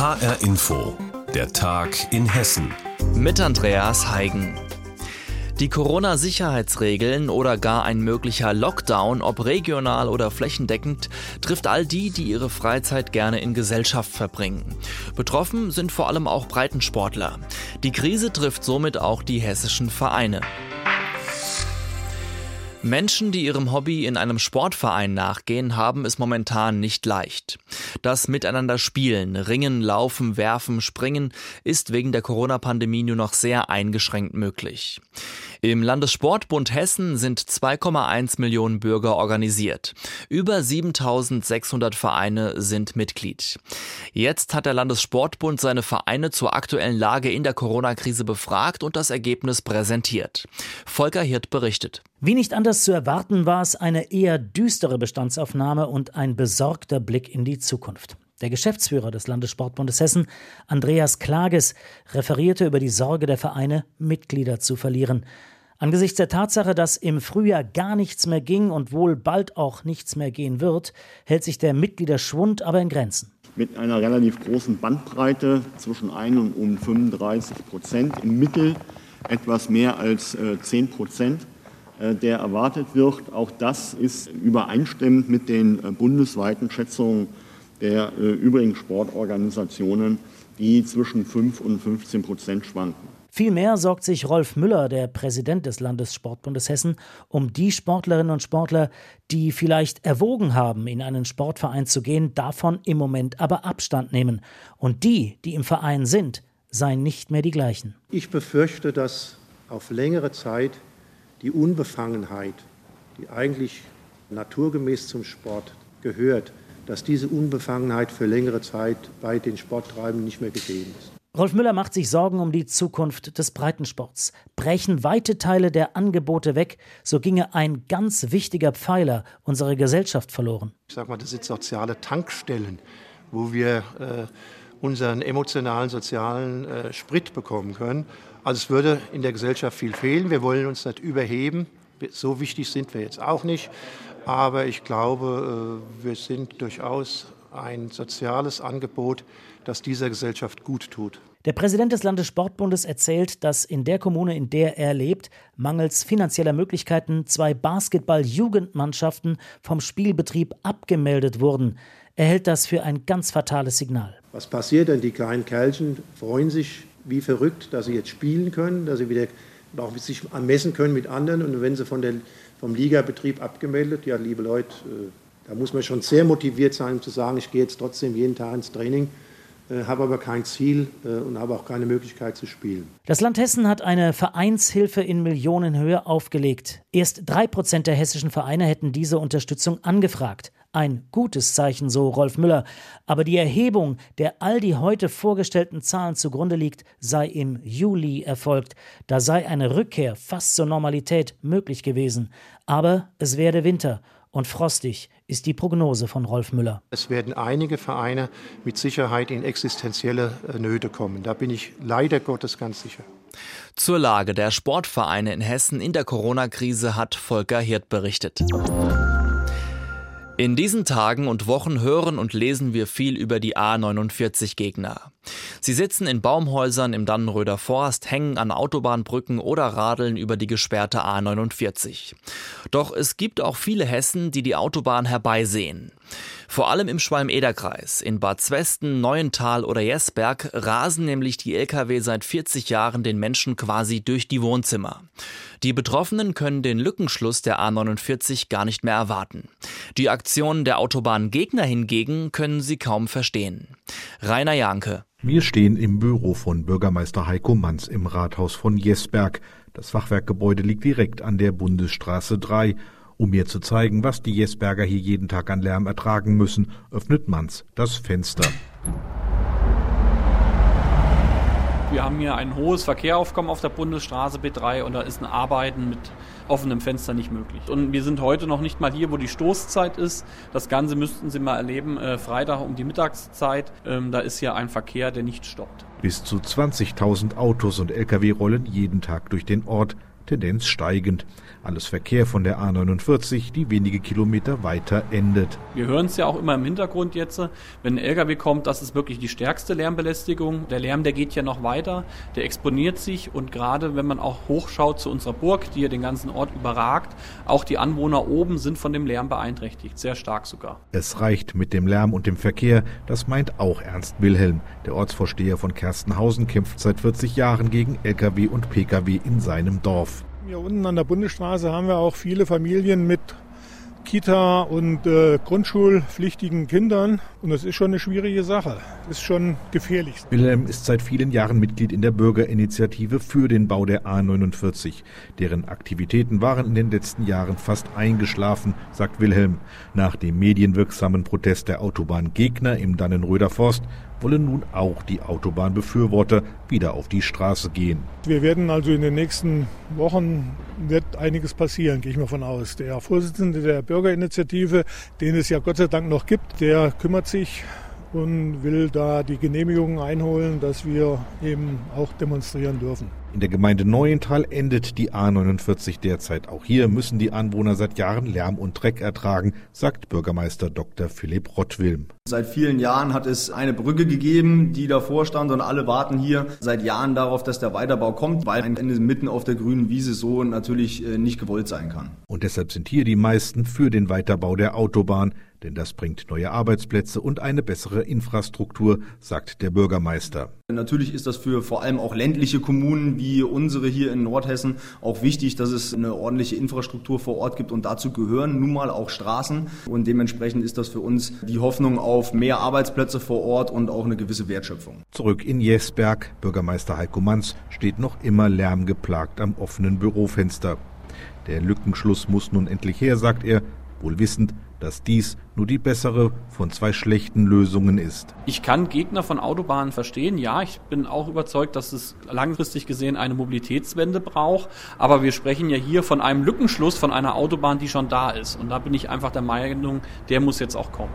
HR Info, der Tag in Hessen. Mit Andreas Heigen. Die Corona-Sicherheitsregeln oder gar ein möglicher Lockdown, ob regional oder flächendeckend, trifft all die, die ihre Freizeit gerne in Gesellschaft verbringen. Betroffen sind vor allem auch Breitensportler. Die Krise trifft somit auch die hessischen Vereine. Menschen, die ihrem Hobby in einem Sportverein nachgehen, haben es momentan nicht leicht. Das Miteinander spielen, ringen, laufen, werfen, springen ist wegen der Corona-Pandemie nur noch sehr eingeschränkt möglich. Im Landessportbund Hessen sind 2,1 Millionen Bürger organisiert. Über 7600 Vereine sind Mitglied. Jetzt hat der Landessportbund seine Vereine zur aktuellen Lage in der Corona-Krise befragt und das Ergebnis präsentiert. Volker Hirt berichtet. Wie nicht anders zu erwarten, war es eine eher düstere Bestandsaufnahme und ein besorgter Blick in die Zukunft. Der Geschäftsführer des Landessportbundes Hessen, Andreas Klages, referierte über die Sorge der Vereine, Mitglieder zu verlieren. Angesichts der Tatsache, dass im Frühjahr gar nichts mehr ging und wohl bald auch nichts mehr gehen wird, hält sich der Mitgliederschwund aber in Grenzen. Mit einer relativ großen Bandbreite zwischen 1 und um 35 Prozent, im Mittel etwas mehr als 10 äh, Prozent äh, der erwartet wird. Auch das ist übereinstimmend mit den äh, bundesweiten Schätzungen der äh, übrigen Sportorganisationen, die zwischen 5 und 15 Prozent schwanken. Vielmehr sorgt sich Rolf Müller, der Präsident des Landessportbundes Hessen, um die Sportlerinnen und Sportler, die vielleicht erwogen haben, in einen Sportverein zu gehen, davon im Moment aber Abstand nehmen. Und die, die im Verein sind, seien nicht mehr die gleichen. Ich befürchte, dass auf längere Zeit die Unbefangenheit, die eigentlich naturgemäß zum Sport gehört, dass diese Unbefangenheit für längere Zeit bei den Sporttreibenden nicht mehr gegeben ist. Rolf Müller macht sich Sorgen um die Zukunft des Breitensports. Brechen weite Teile der Angebote weg, so ginge ein ganz wichtiger Pfeiler unserer Gesellschaft verloren. Ich sage mal, das sind soziale Tankstellen, wo wir äh, unseren emotionalen, sozialen äh, Sprit bekommen können. Also es würde in der Gesellschaft viel fehlen. Wir wollen uns nicht überheben. So wichtig sind wir jetzt auch nicht. Aber ich glaube, äh, wir sind durchaus ein soziales Angebot, das dieser Gesellschaft gut tut. Der Präsident des Landessportbundes erzählt, dass in der Kommune, in der er lebt, mangels finanzieller Möglichkeiten zwei Basketball-Jugendmannschaften vom Spielbetrieb abgemeldet wurden. Er hält das für ein ganz fatales Signal. Was passiert denn? Die kleinen Kerlchen freuen sich wie verrückt, dass sie jetzt spielen können, dass sie wieder auch sich messen können mit anderen. Und wenn sie von der, vom Ligabetrieb abgemeldet, ja, liebe Leute, äh, da muss man schon sehr motiviert sein, um zu sagen, ich gehe jetzt trotzdem jeden Tag ins Training, äh, habe aber kein Ziel äh, und habe auch keine Möglichkeit zu spielen. Das Land Hessen hat eine Vereinshilfe in Millionenhöhe aufgelegt. Erst drei Prozent der hessischen Vereine hätten diese Unterstützung angefragt. Ein gutes Zeichen, so Rolf Müller. Aber die Erhebung, der all die heute vorgestellten Zahlen zugrunde liegt, sei im Juli erfolgt. Da sei eine Rückkehr fast zur Normalität möglich gewesen. Aber es werde Winter und frostig ist die Prognose von Rolf Müller. Es werden einige Vereine mit Sicherheit in existenzielle äh, Nöte kommen. Da bin ich leider Gottes ganz sicher. Zur Lage der Sportvereine in Hessen in der Corona-Krise hat Volker Hirt berichtet. In diesen Tagen und Wochen hören und lesen wir viel über die A49-Gegner. Sie sitzen in Baumhäusern im Dannenröder Forst, hängen an Autobahnbrücken oder radeln über die gesperrte A49. Doch es gibt auch viele Hessen, die die Autobahn herbeisehen. Vor allem im Schwalm-Eder-Kreis, in Bad Zwesten, Neuental oder Jesberg rasen nämlich die Lkw seit 40 Jahren den Menschen quasi durch die Wohnzimmer. Die Betroffenen können den Lückenschluss der A49 gar nicht mehr erwarten. Die Aktionen der Autobahngegner hingegen können sie kaum verstehen. Rainer Janke. Wir stehen im Büro von Bürgermeister Heiko Manz im Rathaus von Jesberg. Das Fachwerkgebäude liegt direkt an der Bundesstraße 3. Um mir zu zeigen, was die Jesberger hier jeden Tag an Lärm ertragen müssen, öffnet Manz das Fenster. Wir haben hier ein hohes Verkehrsaufkommen auf der Bundesstraße B3 und da ist ein Arbeiten mit offenem Fenster nicht möglich. Und wir sind heute noch nicht mal hier, wo die Stoßzeit ist. Das Ganze müssten Sie mal erleben, äh, Freitag um die Mittagszeit. Ähm, da ist hier ein Verkehr, der nicht stoppt. Bis zu 20.000 Autos und Lkw rollen jeden Tag durch den Ort. Tendenz steigend. Alles Verkehr von der A49, die wenige Kilometer weiter endet. Wir hören es ja auch immer im Hintergrund jetzt, wenn ein LKW kommt, das ist wirklich die stärkste Lärmbelästigung. Der Lärm, der geht ja noch weiter, der exponiert sich und gerade wenn man auch hochschaut zu unserer Burg, die ja den ganzen Ort überragt, auch die Anwohner oben sind von dem Lärm beeinträchtigt, sehr stark sogar. Es reicht mit dem Lärm und dem Verkehr, das meint auch Ernst Wilhelm. Der Ortsvorsteher von Kerstenhausen kämpft seit 40 Jahren gegen Lkw und Pkw in seinem Dorf. Hier unten an der Bundesstraße haben wir auch viele Familien mit Kita- und äh, Grundschulpflichtigen Kindern. Und das ist schon eine schwierige Sache. Ist schon gefährlich. Wilhelm ist seit vielen Jahren Mitglied in der Bürgerinitiative für den Bau der A49. Deren Aktivitäten waren in den letzten Jahren fast eingeschlafen, sagt Wilhelm. Nach dem medienwirksamen Protest der Autobahngegner im Dannenröder Forst wollen nun auch die Autobahnbefürworter wieder auf die Straße gehen. Wir werden also in den nächsten Wochen wird einiges passieren, gehe ich mal von aus. Der Vorsitzende der Bürgerinitiative, den es ja Gott sei Dank noch gibt, der kümmert sich und will da die Genehmigungen einholen, dass wir eben auch demonstrieren dürfen. In der Gemeinde Neuental endet die A49 derzeit. Auch hier müssen die Anwohner seit Jahren Lärm und Dreck ertragen, sagt Bürgermeister Dr. Philipp Rottwilm. Seit vielen Jahren hat es eine Brücke gegeben, die davor stand und alle warten hier seit Jahren darauf, dass der Weiterbau kommt, weil ein Ende mitten auf der grünen Wiese so natürlich äh, nicht gewollt sein kann. Und deshalb sind hier die meisten für den Weiterbau der Autobahn denn das bringt neue Arbeitsplätze und eine bessere Infrastruktur, sagt der Bürgermeister. Natürlich ist das für vor allem auch ländliche Kommunen wie unsere hier in Nordhessen auch wichtig, dass es eine ordentliche Infrastruktur vor Ort gibt und dazu gehören nun mal auch Straßen und dementsprechend ist das für uns die Hoffnung auf mehr Arbeitsplätze vor Ort und auch eine gewisse Wertschöpfung. Zurück in Jesberg, Bürgermeister Heiko Manz steht noch immer lärmgeplagt am offenen Bürofenster. Der Lückenschluss muss nun endlich her, sagt er, wohl wissend, dass dies nur die bessere von zwei schlechten Lösungen ist. Ich kann Gegner von Autobahnen verstehen. Ja, ich bin auch überzeugt, dass es langfristig gesehen eine Mobilitätswende braucht. Aber wir sprechen ja hier von einem Lückenschluss von einer Autobahn, die schon da ist. Und da bin ich einfach der Meinung, der muss jetzt auch kommen.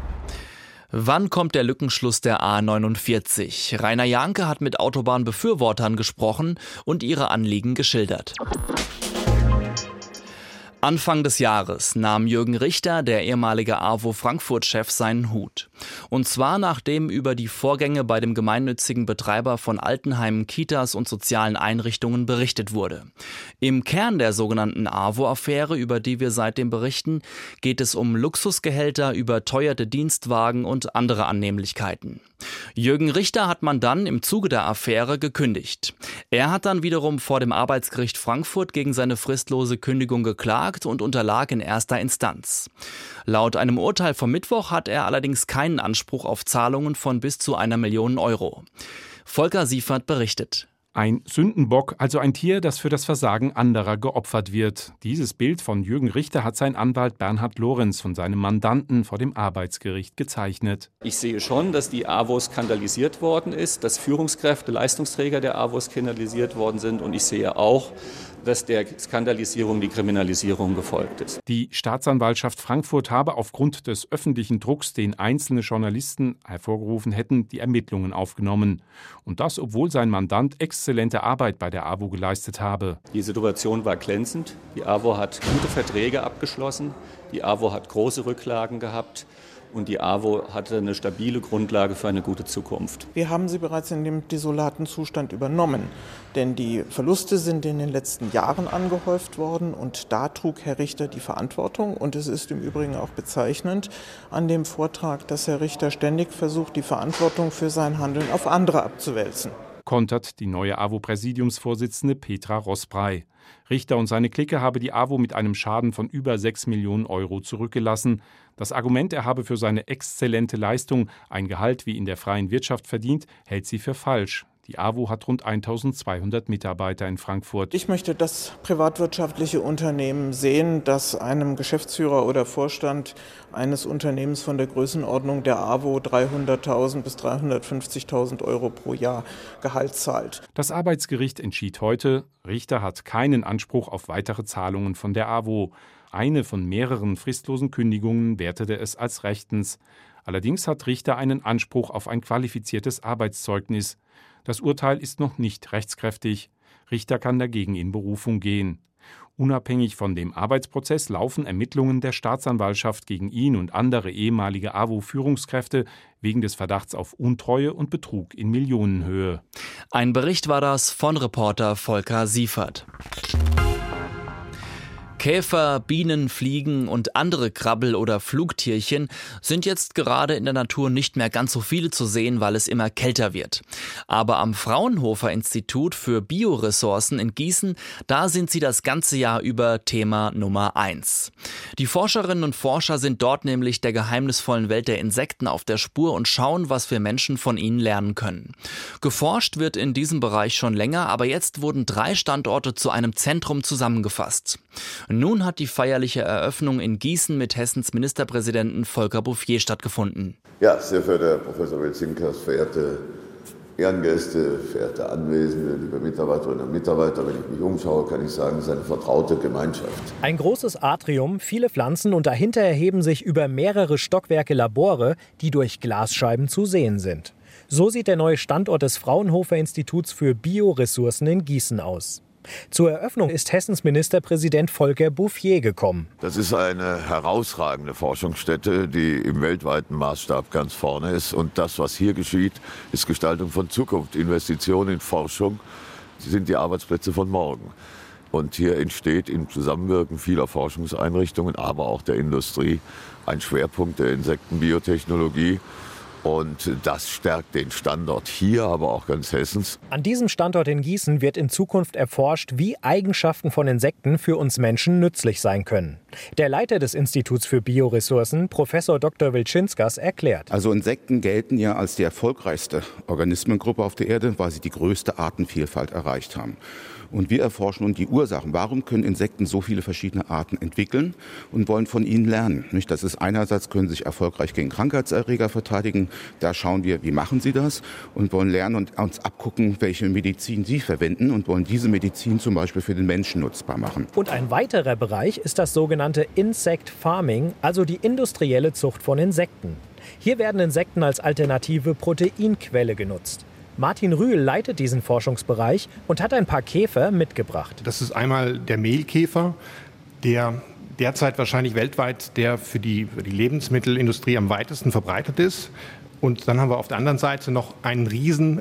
Wann kommt der Lückenschluss der A49? Rainer Janke hat mit Autobahnbefürwortern gesprochen und ihre Anliegen geschildert. Anfang des Jahres nahm Jürgen Richter, der ehemalige AWO Frankfurt-Chef, seinen Hut. Und zwar nachdem über die Vorgänge bei dem gemeinnützigen Betreiber von Altenheimen, Kitas und sozialen Einrichtungen berichtet wurde. Im Kern der sogenannten AWO-Affäre, über die wir seitdem berichten, geht es um Luxusgehälter, überteuerte Dienstwagen und andere Annehmlichkeiten. Jürgen Richter hat man dann im Zuge der Affäre gekündigt. Er hat dann wiederum vor dem Arbeitsgericht Frankfurt gegen seine fristlose Kündigung geklagt und unterlag in erster Instanz. Laut einem Urteil vom Mittwoch hat er allerdings keinen Anspruch auf Zahlungen von bis zu einer Million Euro. Volker Siefert berichtet. Ein Sündenbock, also ein Tier, das für das Versagen anderer geopfert wird. Dieses Bild von Jürgen Richter hat sein Anwalt Bernhard Lorenz von seinem Mandanten vor dem Arbeitsgericht gezeichnet. Ich sehe schon, dass die AWO skandalisiert worden ist, dass Führungskräfte, Leistungsträger der AWO skandalisiert worden sind und ich sehe auch, dass der Skandalisierung die Kriminalisierung gefolgt ist. Die Staatsanwaltschaft Frankfurt habe aufgrund des öffentlichen Drucks, den einzelne Journalisten hervorgerufen hätten, die Ermittlungen aufgenommen. Und das, obwohl sein Mandant exzellente Arbeit bei der AWO geleistet habe. Die Situation war glänzend. Die AWO hat gute Verträge abgeschlossen. Die AWO hat große Rücklagen gehabt und die AWO hatte eine stabile Grundlage für eine gute Zukunft. Wir haben sie bereits in dem desolaten Zustand übernommen, denn die Verluste sind in den letzten Jahren angehäuft worden und da trug Herr Richter die Verantwortung und es ist im Übrigen auch bezeichnend an dem Vortrag, dass Herr Richter ständig versucht, die Verantwortung für sein Handeln auf andere abzuwälzen kontert die neue AWO-Präsidiumsvorsitzende Petra Rossbrei. Richter und seine Clique habe die AWO mit einem Schaden von über 6 Millionen Euro zurückgelassen. Das Argument, er habe für seine exzellente Leistung ein Gehalt wie in der freien Wirtschaft verdient, hält sie für falsch. Die AWO hat rund 1200 Mitarbeiter in Frankfurt. Ich möchte das privatwirtschaftliche Unternehmen sehen, das einem Geschäftsführer oder Vorstand eines Unternehmens von der Größenordnung der AWO 300.000 bis 350.000 Euro pro Jahr Gehalt zahlt. Das Arbeitsgericht entschied heute, Richter hat keinen Anspruch auf weitere Zahlungen von der AWO. Eine von mehreren fristlosen Kündigungen wertete es als rechtens. Allerdings hat Richter einen Anspruch auf ein qualifiziertes Arbeitszeugnis. Das Urteil ist noch nicht rechtskräftig. Richter kann dagegen in Berufung gehen. Unabhängig von dem Arbeitsprozess laufen Ermittlungen der Staatsanwaltschaft gegen ihn und andere ehemalige AWO-Führungskräfte wegen des Verdachts auf Untreue und Betrug in Millionenhöhe. Ein Bericht war das von Reporter Volker Siefert. Käfer, Bienen, Fliegen und andere Krabbel- oder Flugtierchen sind jetzt gerade in der Natur nicht mehr ganz so viele zu sehen, weil es immer kälter wird. Aber am Fraunhofer Institut für Bioressourcen in Gießen, da sind sie das ganze Jahr über Thema Nummer eins. Die Forscherinnen und Forscher sind dort nämlich der geheimnisvollen Welt der Insekten auf der Spur und schauen, was wir Menschen von ihnen lernen können. Geforscht wird in diesem Bereich schon länger, aber jetzt wurden drei Standorte zu einem Zentrum zusammengefasst. Nun hat die feierliche Eröffnung in Gießen mit Hessens Ministerpräsidenten Volker Bouffier stattgefunden. Ja, sehr verehrter Herr Professor Welzinkers, verehrte Ehrengäste, verehrte Anwesende, liebe Mitarbeiterinnen und Mitarbeiter, wenn ich mich umschaue, kann ich sagen, es ist eine vertraute Gemeinschaft. Ein großes Atrium, viele Pflanzen und dahinter erheben sich über mehrere Stockwerke Labore, die durch Glasscheiben zu sehen sind. So sieht der neue Standort des Fraunhofer Instituts für Bioressourcen in Gießen aus. Zur Eröffnung ist Hessens Ministerpräsident Volker Bouffier gekommen. Das ist eine herausragende Forschungsstätte, die im weltweiten Maßstab ganz vorne ist. Und das, was hier geschieht, ist Gestaltung von Zukunft. Investitionen in Forschung sind die Arbeitsplätze von morgen. Und hier entsteht im Zusammenwirken vieler Forschungseinrichtungen, aber auch der Industrie, ein Schwerpunkt der Insektenbiotechnologie. Und das stärkt den Standort hier, aber auch ganz Hessens. An diesem Standort in Gießen wird in Zukunft erforscht, wie Eigenschaften von Insekten für uns Menschen nützlich sein können. Der Leiter des Instituts für Bioressourcen, Professor Dr. Wilczynskas, erklärt. Also Insekten gelten ja als die erfolgreichste Organismengruppe auf der Erde, weil sie die größte Artenvielfalt erreicht haben. Und wir erforschen nun die Ursachen. Warum können Insekten so viele verschiedene Arten entwickeln und wollen von ihnen lernen? Nicht? Das ist einerseits können sie sich erfolgreich gegen Krankheitserreger verteidigen. Da schauen wir, wie machen sie das und wollen lernen und uns abgucken, welche Medizin sie verwenden und wollen diese Medizin zum Beispiel für den Menschen nutzbar machen. Und ein weiterer Bereich ist das sogenannte Insect Farming, also die industrielle Zucht von Insekten. Hier werden Insekten als alternative Proteinquelle genutzt. Martin Rühl leitet diesen Forschungsbereich und hat ein paar Käfer mitgebracht. Das ist einmal der Mehlkäfer, der derzeit wahrscheinlich weltweit der für die, für die Lebensmittelindustrie am weitesten verbreitet ist. Und dann haben wir auf der anderen Seite noch einen riesen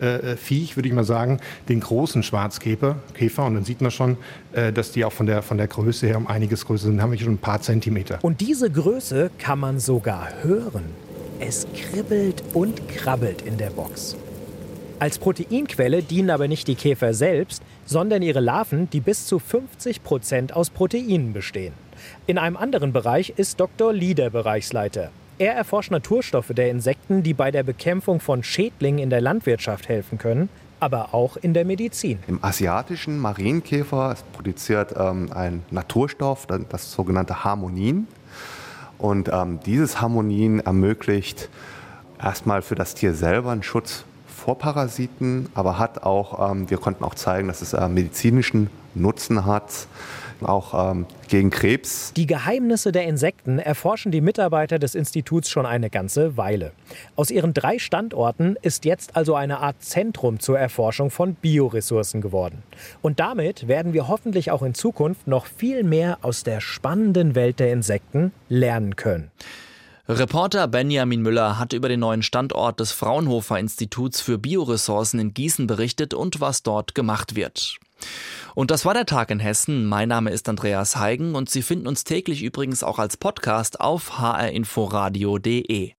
äh, äh, Viech, würde ich mal sagen, den großen Schwarzkäfer. Käfer. Und dann sieht man schon, äh, dass die auch von der, von der Größe her um einiges größer sind. Dann haben wir schon ein paar Zentimeter. Und diese Größe kann man sogar hören. Es kribbelt und krabbelt in der Box. Als Proteinquelle dienen aber nicht die Käfer selbst, sondern ihre Larven, die bis zu 50 Prozent aus Proteinen bestehen. In einem anderen Bereich ist Dr. Lee der Bereichsleiter. Er erforscht Naturstoffe der Insekten, die bei der Bekämpfung von Schädlingen in der Landwirtschaft helfen können, aber auch in der Medizin. Im asiatischen Marienkäfer produziert ähm, ein Naturstoff, das sogenannte Harmonin. Und ähm, dieses Harmonin ermöglicht erstmal für das Tier selber einen Schutz vor Parasiten, aber hat auch, ähm, wir konnten auch zeigen, dass es äh, medizinischen Nutzen hat, auch ähm, gegen Krebs. Die Geheimnisse der Insekten erforschen die Mitarbeiter des Instituts schon eine ganze Weile. Aus ihren drei Standorten ist jetzt also eine Art Zentrum zur Erforschung von Bioressourcen geworden. Und damit werden wir hoffentlich auch in Zukunft noch viel mehr aus der spannenden Welt der Insekten lernen können. Reporter Benjamin Müller hat über den neuen Standort des Fraunhofer Instituts für Bioressourcen in Gießen berichtet und was dort gemacht wird. Und das war der Tag in Hessen. Mein Name ist Andreas Heigen und Sie finden uns täglich übrigens auch als Podcast auf hrinforadio.de.